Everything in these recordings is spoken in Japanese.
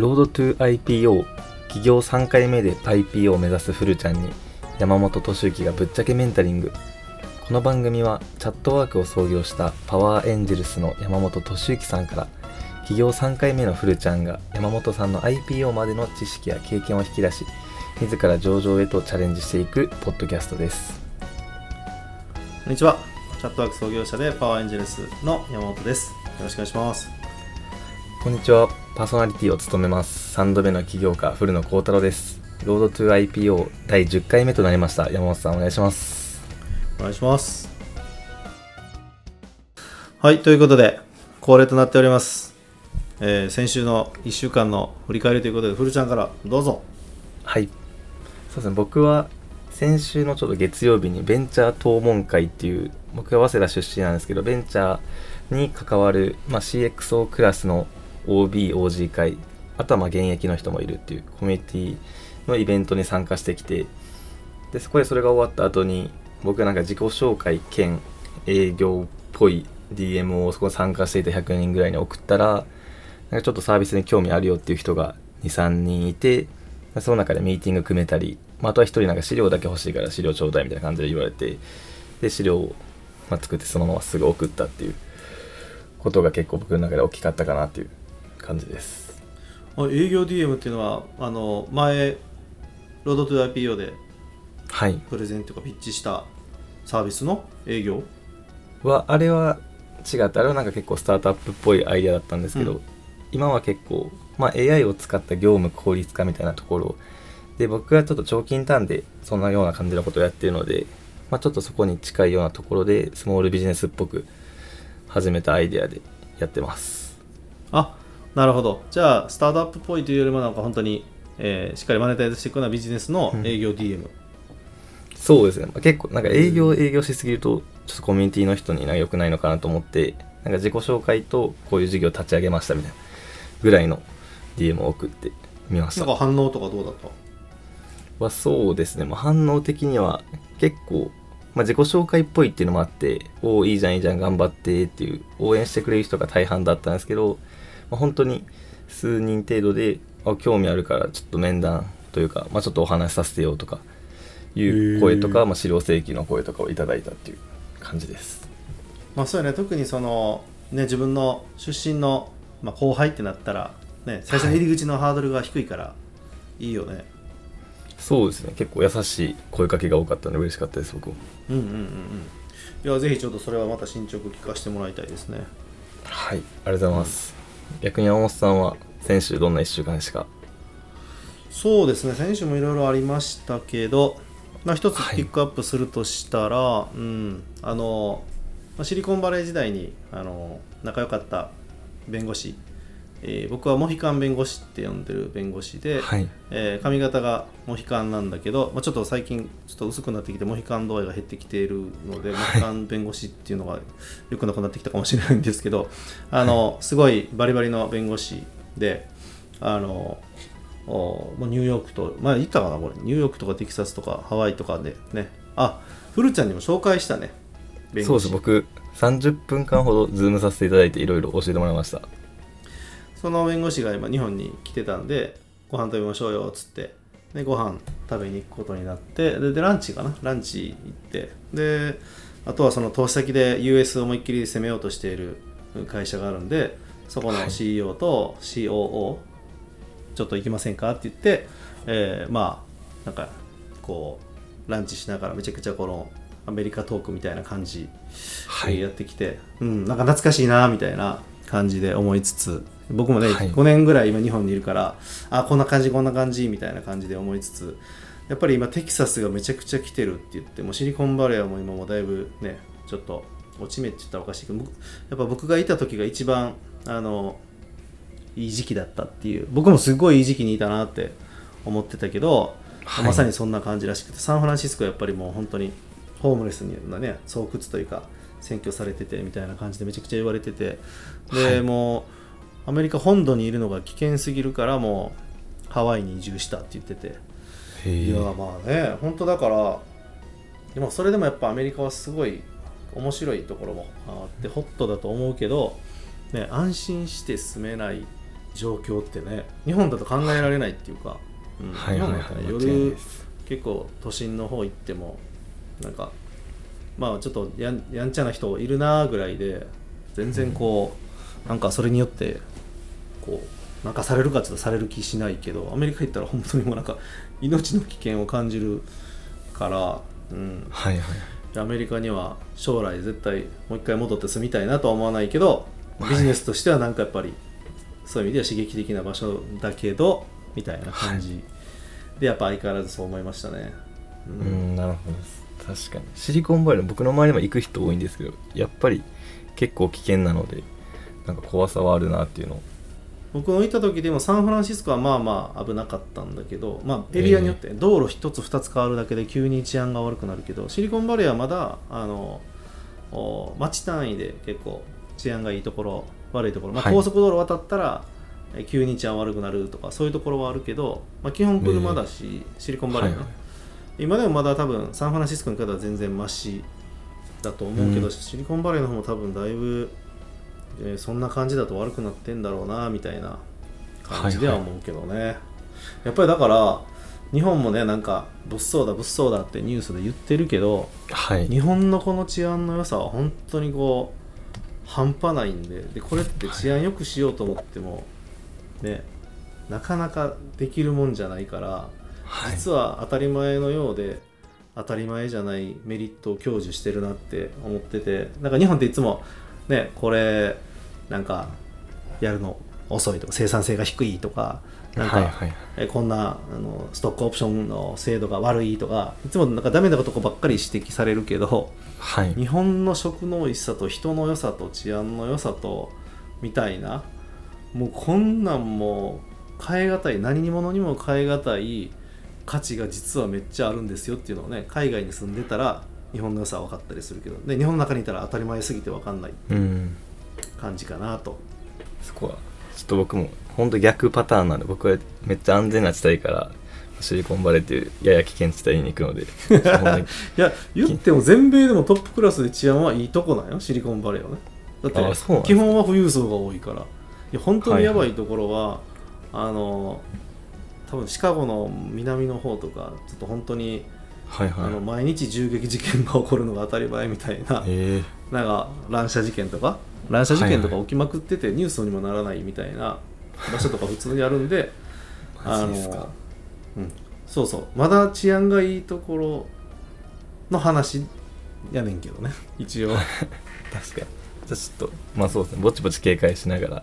ロードトゥ IPO 企業3回目で IPO を目指すフルちゃんに山本敏之がぶっちゃけメンタリングこの番組はチャットワークを創業したパワーエンジェルスの山本敏之さんから企業3回目のフルちゃんが山本さんの IPO までの知識や経験を引き出し自ら上場へとチャレンジしていくポッドキャストですこんにちは。チャットワーク創業者でパワーエンジェルスの山本です。よろしくお願いします。こんにちは。パーソナリティを務めます。3度目の起業家古野幸太郎です。ロードトゥ IPO 第10回目となりました。山本さんお願いします。お願いします。はい、ということで、恒例となっております。えー先週の1週間の振り返りということで、フルちゃんからどうぞ。はい。そうですね。僕は先週のちょっと月曜日にベンチャー討論会っていう僕は早稲田出身なんですけどベンチャーに関わる、まあ、CXO クラスの OBOG 会あとはまあ現役の人もいるっていうコミュニティのイベントに参加してきてでそこでそれが終わった後に僕なんか自己紹介兼営業っぽい DM をそこに参加していた100人ぐらいに送ったらなんかちょっとサービスに興味あるよっていう人が23人いてその中でミーティング組めたり、まあ、とは1人なんか資料だけ欲しいから資料ちょうだいみたいな感じで言われてで資料をま作ってそのまますぐ送ったっていうことが結構僕の中で大きかったかなっていう感じです。あ営業 DM っていうのは、あの、前、ロードトゥ IPO ではい。プレゼンとかピッチしたサービスの営業？はあれは違ってあれはなんか結構スタートアップっぽいアイデアだったんですけど、うん。今は結構、まあ、AI を使った業務効率化みたいなところ。で僕はちょっと長期インターンでそんなような感じのことをやっているので、まあ、ちょっとそこに近いようなところでスモールビジネスっぽく始めたアイデアでやってます。あなるほど。じゃあ、スタートアップっぽいというよりも、なんか本当に、えーしっかりマネタイズしていくようなビジネスの営業 DM。そうですね、まあ結構なんか営業営業しすぎるとちょっとコミュニティの人になんか良くないのかなと思ってなんか自己紹介とこういう事業を立ち上げましたみたいなぐらいの DM を送ってみました。なんか反応とかどうだった？はそうですね、まあ、反応的には結構、まあ、自己紹介っぽいっていうのもあっておおいいじゃんいいじゃん頑張ってっていう応援してくれる人が大半だったんですけど、まあ、本当に数人程度であ興味あるからちょっと面談というか、まあ、ちょっとお話しさせてよとかいう声とか、まあ、資料請求の声とかをいただいたっていう感じです。まあそうやね。特にそのね自分の出身の、まあ、後輩ってなったらね最初の入り口のハードルが低いからいいよね、そうですね。結構優しい声かけが多かったので嬉しかったです僕も。うん、うんうんうん。いやぜひちょっとそれはまた進捗聞かせてもらいたいですね。はい。ありがとうございます、逆に山本さんは先週どんな1週間でしたか？そうですね選手もいろいろありましたけど、まあ、一つはい。ピックアップするとしたら、うんあのまあシリコンバレー時代にあの仲良かった弁護士、えー僕はモヒカン弁護士って呼んでる弁護士で、はい。えー髪型がモヒカンなんだけど、まあ、ちょっと最近ちょっと薄くなってきてモヒカン度合いが減ってきているので、モヒカン弁護士っていうのがよくなくなってきたかもしれないんですけどあのすごいバリバリの弁護士であのおニューヨークとまあ言ったかなこれ。ニューヨークとかテキサスとかハワイとかでね。あフルちゃんにも紹介したね弁そう護士です。僕30分間ほど Zoom させていただいていろいろ教えてもらいましたその弁護士が今日本に来てたんでご飯食べましょうよっつってでご飯食べに行くことになってででランチかな？ランチ行ってであとはその投資先で US を思いっきり攻めようとしている会社があるんでそこのはい。CEO と COO ちょっと行きませんかって言って、えーまあなんかこうランチしながらめちゃくちゃこのアメリカトークみたいな感じはい。やってきて、うん、なんか懐かしいなみたいな感じで思いつつ僕もね、はい。5年ぐらい今日本にいるからあこんな感じこんな感じみたいな感じで思いつつやっぱり今テキサスがめちゃくちゃ来てるって言ってもうシリコンバレーはもう今もだいぶねちょっと落ち目って言ったらおかしいけど僕やっぱ僕がいた時が一番あのいい時期だったっていう僕もすごいいい時期にいたなって思ってたけど、はい。まさにそんな感じらしくてサンフランシスコはやっぱりもう本当にホームレスになね巣窟というか占拠されててみたいな感じでめちゃくちゃ言われてて。で、はい。もうアメリカ本土にいるのが危険すぎるからもうハワイに移住したって言ってて。へいやえまあね本当だからでもそれでもやっぱアメリカはすごい面白いところもあってホットだと思うけど、ね、安心して住めない状況ってね日本だと考えられないっていうか、うん。日本だったら夜結構都心の方行ってもなんかまあちょっとやんやんちゃな人いるなぐらいで全然こう、なんかそれによってこうなんかされるかちょっとされる気しないけどアメリカ行ったら本当にもうなんか命の危険を感じるから、うん、はいはい。アメリカには将来絶対もう一回戻って住みたいなとは思わないけどビジネスとしてはなんかやっぱりそういう意味では刺激的な場所だけどみたいな感じ。でやっぱ相変わらずそう思いましたね。ううんんなるほどです確かに。シリコンバレー僕の周りも行く人多いんですけどやっぱり結構危険なのでなんか怖さはあるなっていうのを。僕のいた時でもサンフランシスコはまあまあ危なかったんだけど、まあ、エリアによって道路1つ2つ変わるだけで急に治安が悪くなるけどシリコンバレーはまだあのお町単位で結構治安がいいところ悪いところ、まあ、はい。高速道路渡ったら、え急に治安悪くなるとかそういうところはあるけど、まあ、基本車だし、シリコンバレーね、はいはい今でもまだ多分サンフランシスコに比べたら全然マシだと思うけど、うん。シリコンバレーの方も多分だいぶ、えーそんな感じだと悪くなってんだろうなみたいな感じでは思うけどね、やっぱりだから日本もねなんか物騒だ物騒だってニュースで言ってるけどはい。日本のこの治安の良さは本当にこう半端ないんででこれって治安良くしようと思ってもねなかなかできるもんじゃないからはい実は当たり前のようで当たり前じゃないメリットを享受してるなって思っててなんか日本っていつもねこれなんかやるの遅いとか生産性が低いとかなんか、はいはいえこんなあのストックオプションの制度が悪いとかいつもなんかダメなとこばっかり指摘されるけどはい。日本の食の美味しさと人の良さと治安の良さとみたいなもうこんなんもう変え難い何にものにも変え難い価値が実はめっちゃあるんですよっていうのをね海外に住んでたら日本の良さは分かったりするけどで日本の中にいたら当たり前すぎて分かんないうん。感じかなと。そこは。ちょっと僕も本当逆パターンなんで僕はめっちゃ安全な地帯からシリコンバレーっていうやや危険地帯に行くので いや言っても全米でもトップクラスで治安はいいとこなんよシリコンバレーはね。だって基本は富裕層が多いから。いや本当にやばいところは、あの多分シカゴの南の方とかちょっと本当に、はいはい。あの毎日銃撃事件が起こるのが当たり前みたいな ええなんか乱射事件とか乱射事件とか起きまくっててニュースにもならないみたいな 場所とか普通にあるんでマジですか。うん、そうそう。まだ治安がいいところの話やねんけどね。一応。確かに。じゃあちょっとまあそうですね。ぼちぼち警戒しながら。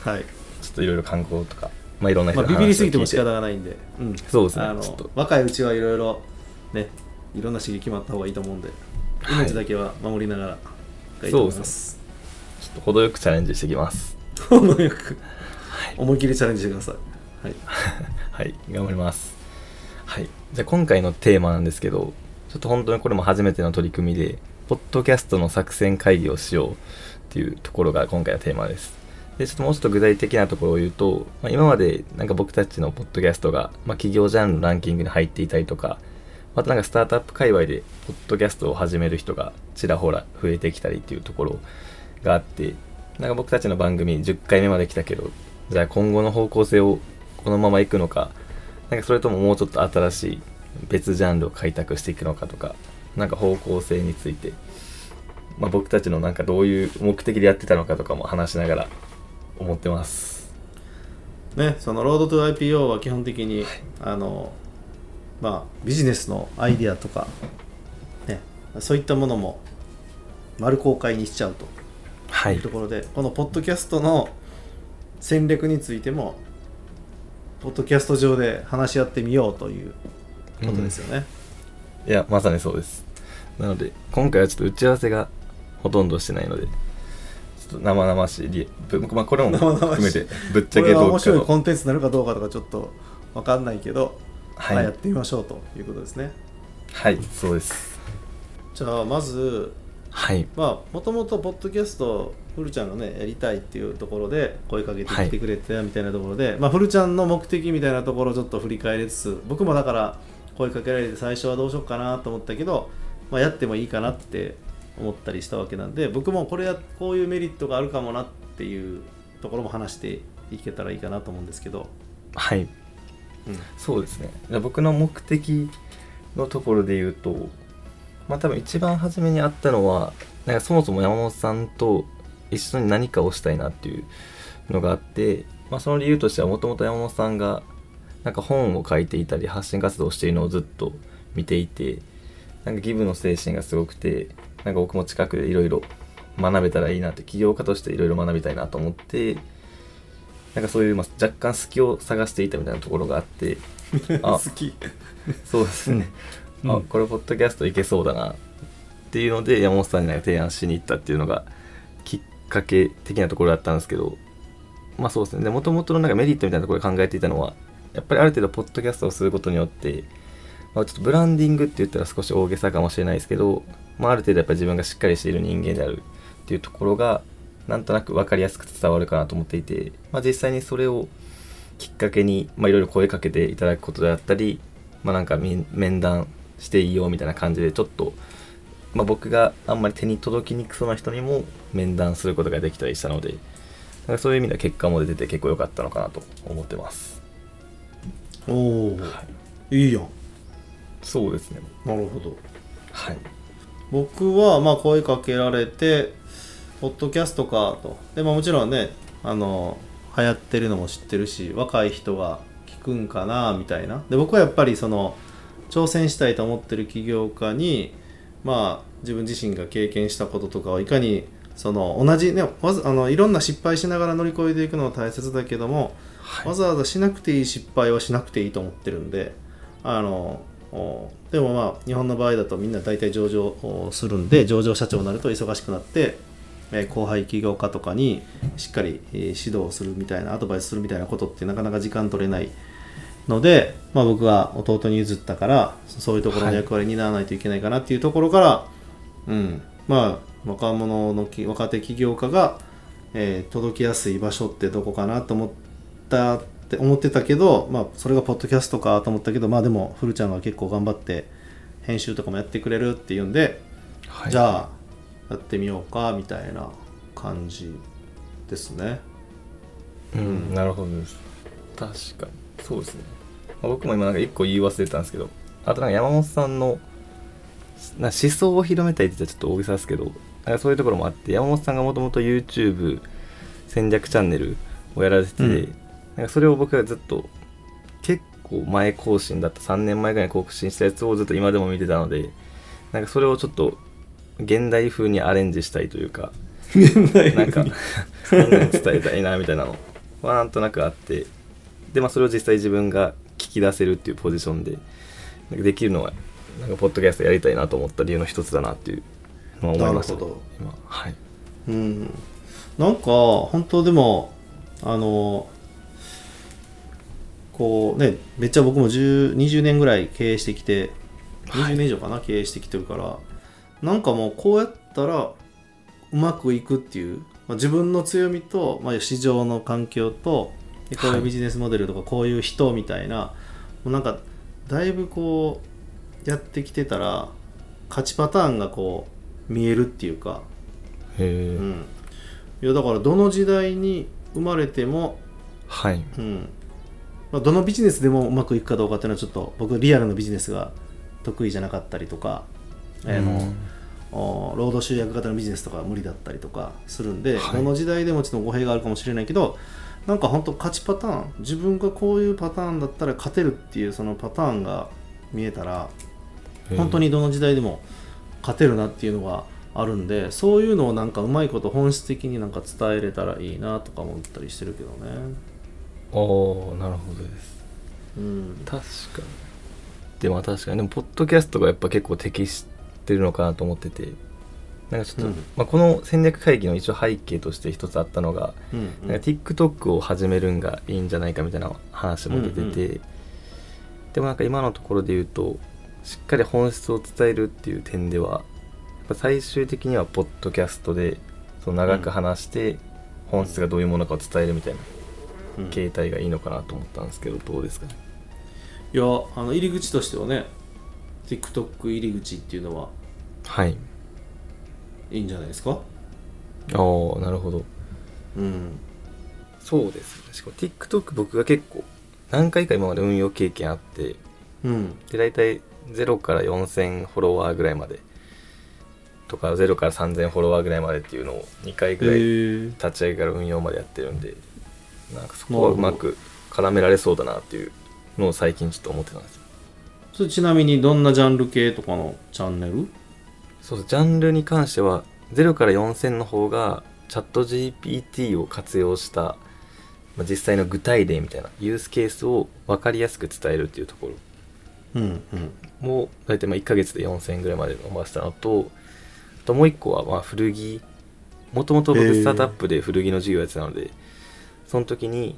はい、ちょっといろいろ観光とかまあいろんな人まあ、のビビりすぎても仕方がないんで、うん、そうですね。あの若いうちはいろいろねいろんな刺激もあった方がいいと思うんではい。命だけは守りながらがいいとそうで思います。す。ちょっと程よくチャレンジしてきます。程よく。思い切りチャレンジしてください。はい。はい。頑張ります。はい。じゃあ今回のテーマなんですけどちょっと本当にこれも初めての取り組みでポッドキャストの作戦会議をしようっていうところが今回のテーマですでちょっともうちょっと具体的なところを言うと、まあ、今までなんか僕たちのポッドキャストが、まあ、企業ジャンルのランキングに入っていたりとかまたなんかスタートアップ界隈でポッドキャストを始める人がちらほら増えてきたりっていうところがあってなんか僕たちの番組10回目まで来たけどじゃあ今後の方向性をこのまま行くのかなんかそれとももうちょっと新しい別ジャンルを開拓していくのかとかなんか方向性について、まあ、僕たちのなんかどういう目的でやってたのかとかも話しながら思ってます。ねそのロードトゥ IPO は基本的に、あのまあビジネスのアイディアとかねそういったものも丸公開にしちゃうと。はい。いうところでこのポッドキャストの戦略についてもポッドキャスト上で話し合ってみようということですよね、いやまさにそうです。なので今回はちょっと打ち合わせがほとんどしてないのでちょっと生々しいまあこれも含めてぶっちゃけどうかと。面白いコンテンツになるかどうかとかちょっと分かんないけど、はい。まあやってみましょうということですね。はいそうです。じゃあまずはい。まあもともとポッドキャストフルちゃんがねやりたいっていうところで声かけてきてくれてみたいなところで、まあフルちゃんの目的みたいなところをちょっと振り返りつつ僕もだから声かけられて最初はどうしようかなと思ったけど、まあ、やってもいいかなって思ったりしたわけなんで僕もこれやこういうメリットがあるかもなっていうところも話していけたらいいかなと思うんですけど、はい。うん、そうですね。僕の目的のところで言うとまあ多分一番初めにあったのはなんかそもそも山本さんと一緒に何かをしたいなっていうのがあって、まあ、その理由としてはもともと山本さんがなんか本を書いていたり発信活動をしているのをずっと見ていてなんかギブの精神がすごくてなんか僕も近くでいろいろ学べたらいいなって起業家としていろいろ学びたいなと思ってなんかそういうまあ若干隙を探していたみたいなところがあって あ好き。そうですね、うん。あこれポッドキャストいけそうだなっていうので山本さんになんか提案しに行ったっていうのがきっかけ的なところだったんですけどまあそうですね。でもともとのなんかメリットみたいなところで考えていたのはやっぱりある程度ポッドキャストをすることによって、まあ、ちょっとブランディングって言ったら少し大げさかもしれないですけど、まあ、ある程度やっぱり自分がしっかりしている人間であるっていうところがなんとなく分かりやすく伝わるかなと思っていて、まあ、実際にそれをきっかけにまあいろいろ声かけていただくことであったり、まあ、なんかみ面談していいよみたいな感じでちょっと、まあ、僕があんまり手に届きにくそうな人にも面談することができたりしたのでなんかそういう意味では結果も出てて結構良かったのかなと思ってます。おお、い、いやん。そうですね。なるほど。はい僕はまあ声かけられてポッドキャストかと。でももちろんねあの流行ってるのも知ってるし若い人が聞くんかなみたいな。で僕はやっぱりその挑戦したいと思ってる起業家にまあ自分自身が経験したこととかをいかにその同じねわざあのいろんな失敗しながら乗り越えていくのは大切だけども、はい。わざわざしなくていい失敗はしなくていいと思ってるんであのおでもまあ日本の場合だとみんな大体上場をするんで上場社長になると忙しくなって、えー後輩起業家とかにしっかり、えー指導するみたいなアドバイスするみたいなことってなかなか時間取れないので、まあ、僕は弟に譲ったからそういうところの役割に担わないといけないかなっていうところから、うん。まあ若者のき若手起業家が、えー届きやすい場所ってどこかなと思ったって思ってたけど、まあ、それがポッドキャストかと思ったけどまあでも古ちゃんが結構頑張って編集とかもやってくれるっていうんで、はい。じゃあやってみようかみたいな感じですね。うん、なるほどです。確かに。そうですね、まあ僕も今なんか一個言い忘れたんですけどあとなんか山本さんのな思想を広めたいって言ったらちょっと大げさですけどなんかそういうところもあって山本さんがもともと YouTube 戦略チャンネルをやられてて、うんなんかそれを僕がずっと結構前更新だった。3年前ぐらいに更新したやつをずっと今でも見てたのでなんかそれをちょっと現代風にアレンジしたいというかなんかみんなに伝えたいなみたいなのはなんとなくあって。で、まあ、それを実際自分が聞き出せるっていうポジションでなんかできるのはなんかポッドキャストやりたいなと思った理由の一つだなっていうのは思いましたなるほど今。はい。うん、なんか本当でもあのこうねめっちゃ僕も10 20年ぐらい経営してきて20年以上かな、経営してきてるから。なんかもうこうやったらうまくいくっていう、まあ、自分の強みと、まあ、市場の環境とでこういうビジネスモデルとかこういう人みたいな、もうなんかだいぶこうやってきてたら勝ちパターンがこう見えるっていうか。へえ、うん、いやだからどの時代に生まれても、はい。うんまあ、どのビジネスでもうまくいくかどうかっていうのはちょっと僕リアルのビジネスが得意じゃなかったりとか、あのお労働集約型のビジネスとかは無理だったりとかするんで、はい。どの時代でもちょっと語弊があるかもしれないけどなんか本当勝ちパターン。自分がこういうパターンだったら勝てるっていうそのパターンが見えたらうん。本当にどの時代でも勝てるなっていうのがあるんでそういうのをなんかうまいこと本質的になんか伝えれたらいいなとか思ったりしてるけどねおおなるほどです。うん。確かに。でも確かにでもポッドキャストがやっぱ結構適してるのかなと思ってて。なんかちょっと、うん。まあ、この戦略会議の一応背景として一つあったのが、うんなんか TikTok を始めるんがいいんじゃないかみたいな話も出てて、うんうんでもなんか今のところで言うとしっかり本質を伝えるっていう点ではやっぱ最終的にはポッドキャストでその長く話して本質がどういうものかを伝えるみたいな。うん形態がいいのかなと思ったんですけどどうですかね？いやあの入り口としてはね TikTok 入り口っていうのははい。いいんじゃないですか？ああなるほど。うん。そうですね。しかも TikTok 僕が結構何回か今まで運用経験あってうん。で大体0から4000フォロワーぐらいまでとか0から3000フォロワーぐらいまでっていうのを2回ぐらいへ立ち上げから運用までやってるんでなんかそこはうまく絡められそうだなっていうのを最近ちょっと思ってたんですよ。それちなみにどんなジャンル系とかのチャンネル？そうジャンルに関しては0から4000の方がチャット GPT を活用した、まあ、実際の具体例みたいなユースケースを分かりやすく伝えるっていうところ。うんうん。も大体まあ1ヶ月で4000円ぐらいまで伸ばしたのとあともう1個はまあ古着。もともと僕スタートアップで古着の授業やってたのでその時に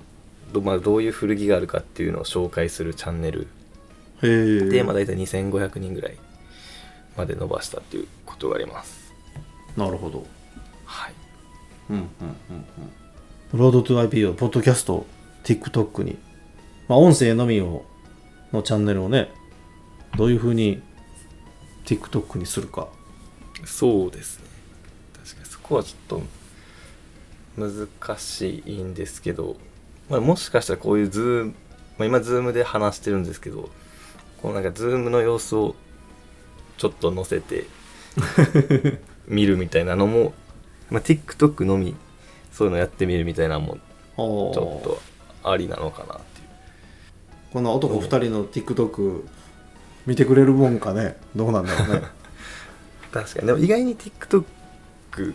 ど,、まあ、どういう古着があるかっていうのを紹介するチャンネル。で、まあ、大体2500人ぐらいまで伸ばしたっていうことがあります。なるほど。はい。うんうんうんうん。ロードトゥ IPO ポッドキャスト TikTok に。まあ音声のみをのチャンネルをねどういうふうに TikTok にするか。そうですね。確かにそこはちょっと難しいんですけど、まあ、もしかしたらこういう Zoom、まあ、今 Zoom で話してるんですけどこのなんか Zoom の様子をちょっと載せて 見るみたいなのも、まあ、TikTok のみそういうのやってみるみたいなのもちょっとありなのかなっていう。この男2人の TikTok 見てくれるもんかね？どうなんだろうね？確かに。でも意外に TikTok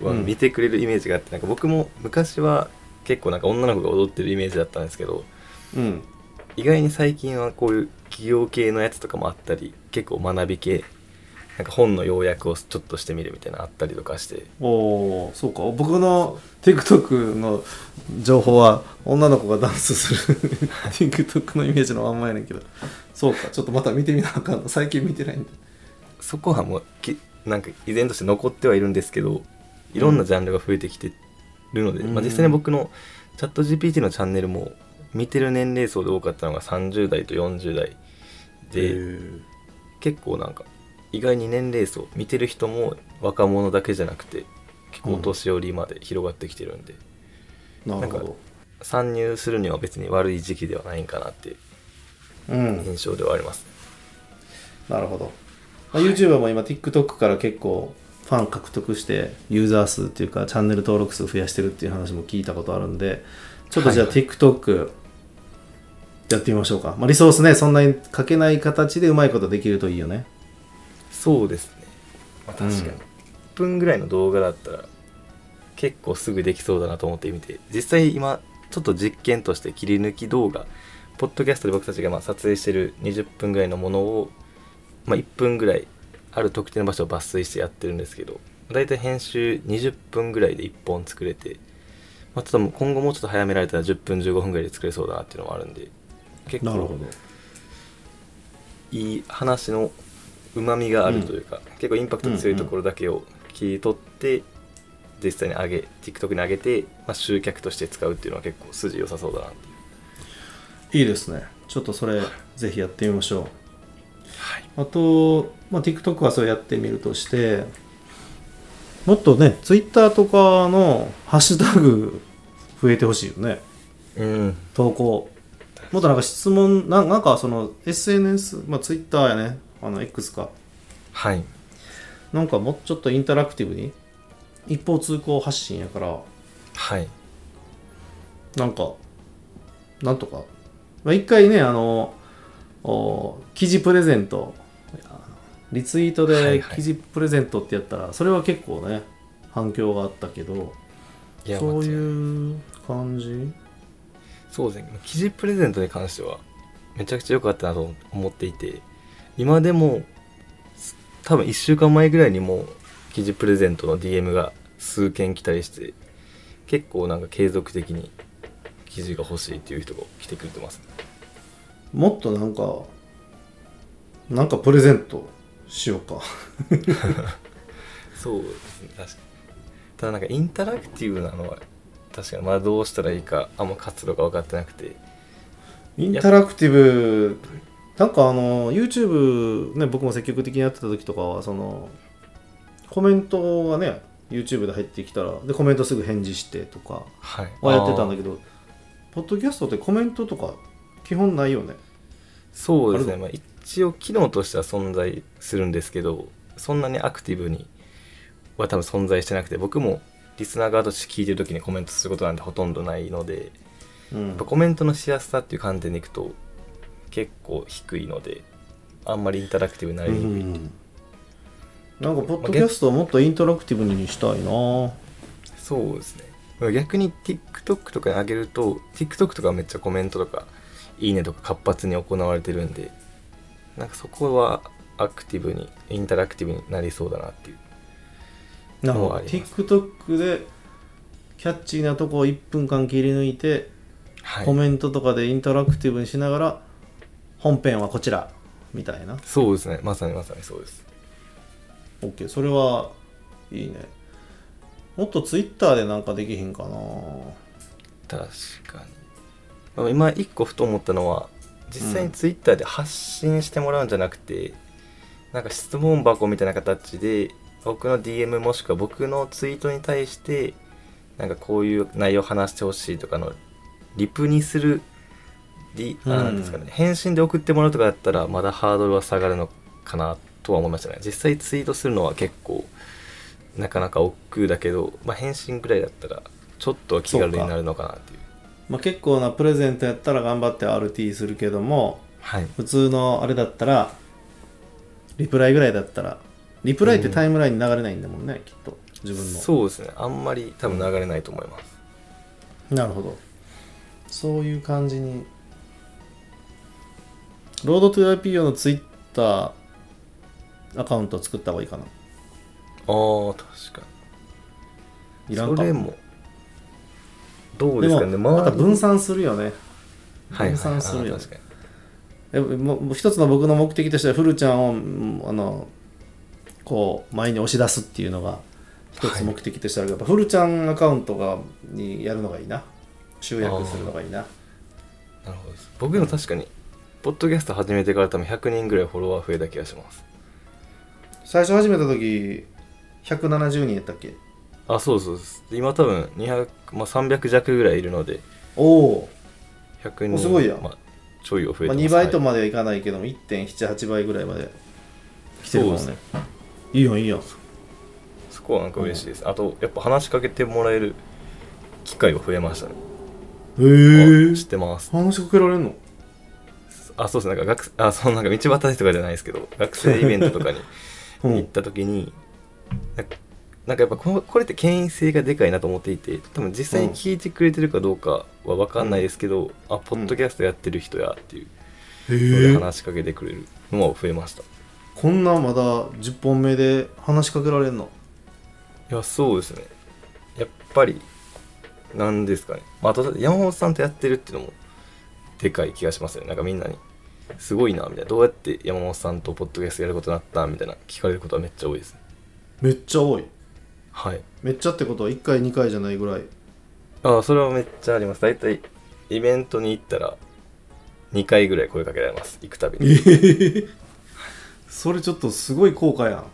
はうん。見てくれるイメージがあって、なんか僕も昔は結構なんか女の子が踊ってるイメージだったんですけどうん。意外に最近はこういう企業系のやつとかもあったり結構学び系なんか本の要約をちょっとしてみるみたいなのあったりとかして。おおそうか。僕の TikTok の情報は女の子がダンスする TikTok のイメージのまんまやねんけど。そうか。ちょっとまた見てみなあかんの。最近見てないんで。そこはもうきなんか依然として残ってはいるんですけどいろんなジャンルが増えてきてるので、うん。まあ、実際に僕のチャット GPT のチャンネルも見てる年齢層で多かったのが30代と40代で結構なんか意外に年齢層見てる人も若者だけじゃなくて結構お年寄りまで広がってきてるんで、なん。かなるほど。参入するには別に悪い時期ではないんかなって印象ではあります、なるほど、まあ、YouTuber も今 TikTok から結構ファン獲得してユーザー数っていうかチャンネル登録数増やしてるっていう話も聞いたことあるんでちょっとじゃあはい TikTok やってみましょうか、まあ、リソースねそんなにかけない形でうまいことできるといいよね。そうですね、まあ、確かに、うん。1分ぐらいの動画だったら結構すぐできそうだなと思ってみて実際今ちょっと実験として切り抜き動画ポッドキャストで僕たちがまあ撮影してる20分ぐらいのものを、まあ、1分ぐらいある特定の場所を抜粋してやってるんですけどだいたい編集20分ぐらいで1本作れて、まあ、ちょっと今後もうちょっと早められたら10分15分ぐらいで作れそうだなっていうのもあるんで結構いい話のうまみがあるというか、結構インパクト強いところだけを切り取って、実際に上げ TikTok に上げて、まあ、集客として使うっていうのは結構筋良さそうだなっていう。いいですね。ちょっとそれぜひやってみましょう。はいあと、まあ、TikTok はそれやってみるとしてもっとね Twitter とかのハッシュタグ増えてほしいよね。うん。投稿。もっとなんか質問ななんかその SNS まあ Twitter やね。あの X か。はい。なんかもうちょっとインタラクティブに一方通行発信やから。はい。なんかなんとか。まあ一回ねあのお記事プレゼント。リツイートはいはい。で記事プレゼントってやったら、それは結構ね反響があったけどそういう感じ？そうですね。記事プレゼントに関してはめちゃくちゃ良かったなと思っていて今でもす多分1週間前ぐらいにもう記事プレゼントの DM が数件来たりして結構なんか継続的に記事が欲しいっていう人が来てくれてますもっとなんかなんかプレゼントしようか。そうですね確かに。ただなんかインタラクティブなのは確かにまあどうしたらいいかあんま活路が分かってなくて。インタラクティブなんかあの YouTube ね僕も積極的にやってた時とかはそのコメントがね YouTube で入ってきたらでコメントすぐ返事してとかはい。はやってたんだけけどポッドキャストってコメントとか基本ないよね。そうですね、まあ、一応機能としては存在するんですけどそんなにアクティブには多分存在してなくて僕もリスナー側として聞いてる時にコメントすることなんてほとんどないのでうん。やっぱコメントのしやすさっていう観点でいくと結構低いのであんまりインタラクティブになりにくい、うんなんかポッドキャストをもっとインタラクティブにしたいな。そうですね。逆に TikTok とかに上げると TikTok とかめっちゃコメントとかいいねとか活発に行われてるんでなんかそこはアクティブにインタラクティブになりそうだなっていう。のはあります。TikTok でキャッチーなとこを1分間切り抜いて、はい。コメントとかでインタラクティブにしながら本編はこちらみたいな。そうですね。まさにまさにそうです。OK それはいいね。もっと Twitter でなんかできへんかな。確かに。まあ今一個ふと思ったのは実際に Twitter で発信してもらうんじゃなくて、なんか質問箱みたいな形で僕の DM もしくは僕のツイートに対してなんかこういう内容話してほしいとかのリプにするうんなんですかね、返信で送ってもらうとかだったらまだハードルは下がるのかなとは思いましたね。実際ツイートするのは結構なかなか億劫だけど、まあ、返信ぐらいだったらちょっとは気軽になるのかなっていうまあ、結構なプレゼントやったら頑張って RT するけどもはい。普通のあれだったらリプライぐらいだったらリプライってタイムラインに流れないんだもんね、きっと自分の。そうですね。あんまり多分流れないと思います、なるほど。そういう感じに。ロードトゥ IPO のツイッターアカウントを作った方がいいかな。ああ確かに。いらんかそれもどうでですかね。もまた分散散するよね。はいはい分散するよあー確かに。えももう一つの僕の目的としてはフルちゃんをうんあのこう前に押し出すっていうのが一つ目的としてあるけど、フルちゃんアカウントがにやるのがいいな。集約するのがいいな。なるほどです。僕も確かにポッドキャスト始めてから多分100人ぐらいフォロワー増えた気がします。最初始めた時170人やったっけ？あそうそうです。今多分200、まあ、300弱ぐらいいるので。おお、100人おすごいやん。まあ、ちょいを増えまあ、てます、2倍とはいまではいかないけども1.78倍ぐらいまで来てるもんそうねいいよいいよそこはなんか嬉しいです、あとやっぱ話しかけてもらえる機会が増えましたね。へあ知ってます。話しかけられんの？あそうですね。なんか学あそのなんか道端とかじゃないですけど学生イベントとかに うん。行った時に、なんかなんかやっぱこのこれって権威性がでかいなと思っていて多分実際に聞いてくれてるかどうかは分かんないですけど、あポッドキャストやってる人やっていうので話しかけてくれるのも増えました。いこんなまだ10本目で話しかけられんの？やそうですね。やっぱりなんですかね、まあ、あと山本さんとやってるっていうのもでかい気がしますね。なんかみんなにすごいなみたいな。どうやって山本さんとポッドキャストやることになったみたいな聞かれることはめっちゃ多いですね。めっちゃ多いはい。めっちゃってことは1回2回じゃないぐらい。ああそれはめっちゃあります。大体イベントに行ったら2回ぐらい声かけられます。行くたびに。それちょっとすごい効果やん。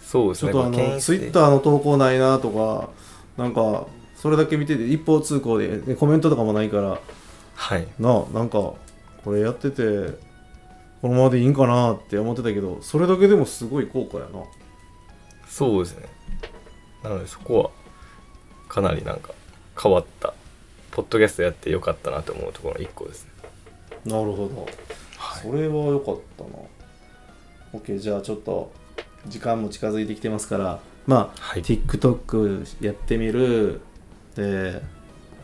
そうですね。ちょっとあのツイッターの投稿ないなとかなんかそれだけ見てて一方通行ででコメントとかもないから。はい。ななんかこれやっててこのままでいいんかなって思ってたけどそれだけでもすごい効果やな。そうですねなのでそこはかなりなんか変わったポッドキャストやってよかったなと思うところの1個ですね。なるほど。はい。それは良かったな。OK じゃあちょっと時間も近づいてきてますからまあ、はい。TikTok やってみるで、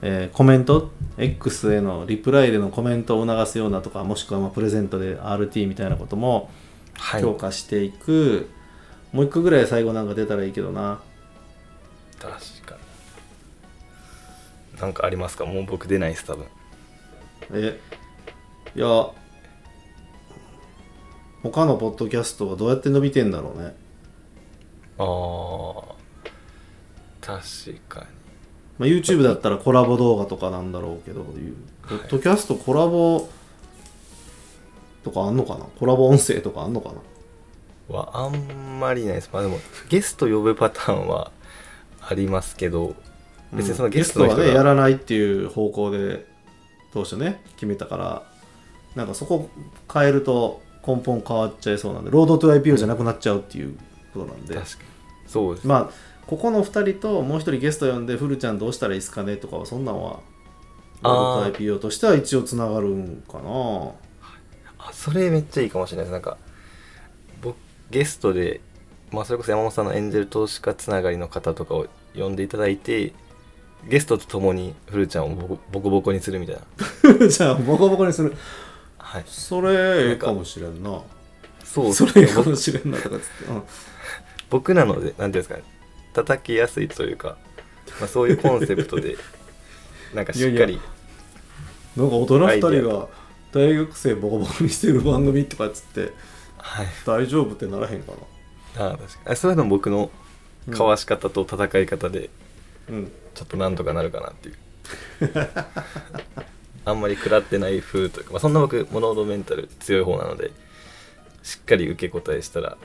えーコメント X へのリプライでのコメントを促すようなとかもしくはまあプレゼントで RT みたいなこともはい。強化していく、もう一個ぐらい最後なんか出たらいいけどな確かに。なんかありますか？もう僕出ないです多分。えいや他のポッドキャストはどうやって伸びてんだろうね。ああ確かに。まあ、YouTube だったらコラボ動画とかなんだろうけど、ポッドキャストコラボとかあんのかな？コラボ音声とかあんのかな？はあんまりないです。まあでもゲスト呼ぶパターンはありますけど別にそのうんゲストの人がはねやらないっていう方向で当初ね決めたからなんかそこ変えると根本変わっちゃいそうなんでロードトゥ IPO じゃなくなっちゃうっていうことなんで、確かに。そうです、まあここの2人ともう1人ゲスト呼んでフルちゃんどうしたらいいですかねとかはそんなんはロードトゥ IPO としては一応つながるんかな。あそれめっちゃいいかもしれないです。なんか僕ゲストで、まあ、それこそ山本さんのエンジェル投資家つながりの方とかを呼んでいただいてゲストと共にフルちゃんをボコボコボコにするみたいな。じゃあボコボコにする。はい。それええかもしれんな。そう。それええかもしれんなとかっつって、うん。僕なのでなんていうんですかね。叩きやすいというか、まあ、そういうコンセプトで なんかしっかり。いなんか大人2アイデ人が大学生ボコボコにしてる番組とかっつってはい。大丈夫ってならへんかなああ確かに。あそういうの僕のかわし方と戦い方でうん。ちょっとなんとかなるかなっていう。あんまり食らってない風というか、まあ、そんな僕モノードメンタル強い方なのでしっかり受け答えしたら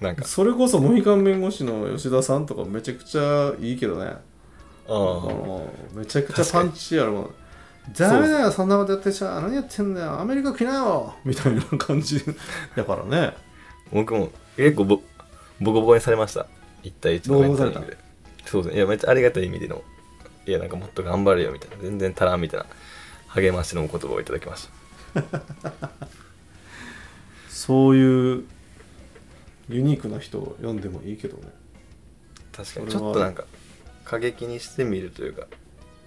なんか。それこそモヒカン弁護士の吉田さんとかめちゃくちゃいいけどね。ああのめちゃくちゃパンチあるもん。ダメだよそんなことやってちゃ。何やってんだよ。アメリカ来なよ。みたいな感じ。やからね。僕も結構ボボコボコにされました。1対1のメンタリングで。そうですね。いやめっちゃありがたい意味での。いやなんかもっと頑張れよみたいな。全然足らんみたいな。励ましのお言葉をいただきました。そういうユニークな人を読んでもいいけどね。確かに。ちょっとなんか過激にしてみるというか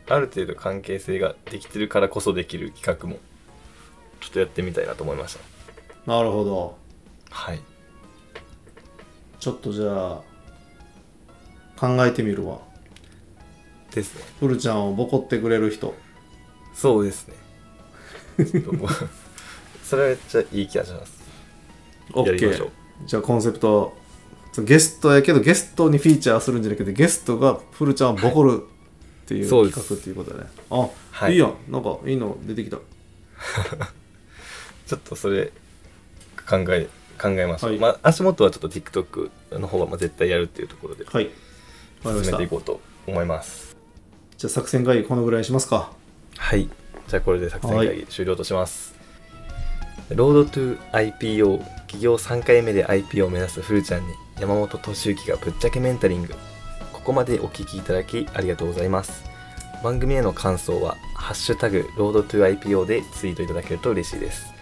ある程度関係性ができてるからこそできる企画もちょっとやってみたいなと思いました。なるほど。はいちょっとじゃあ考えてみるわ。ですね。フルちゃんをボコってくれる人。そうですね。ちょっともう それはめっちゃいい気がします。OK う。じゃあコンセプトゲストやけどゲストにフィーチャーするんじゃなくてゲストがフルちゃんをボコるっていう企画っていうことだねあ、はい。いいやん。なんかいいの出てきた。ちょっとそれ考え考えましょう、はい。まあ足元はちょっと TikTok の方はまあ絶対やるっていうところではい。進めていこうと思います。じゃあ作戦会議このぐらいにしますか。はい。じゃあこれで作戦会議終了とします、ロードトゥ IPO 企業3回目で IPO を目指すふるちゃんに山本敏之がぶっちゃけメンタリング。ここまでお聞きいただきありがとうございます。番組への感想は「ハッシュタグ Road to IPO」でツイートいただけると嬉しいです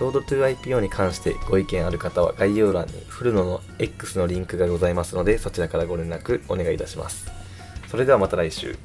ロードトゥ IPO に関してご意見ある方は概要欄にフルノの X のリンクがございますのでそちらからご連絡お願いいたします。それではまた来週。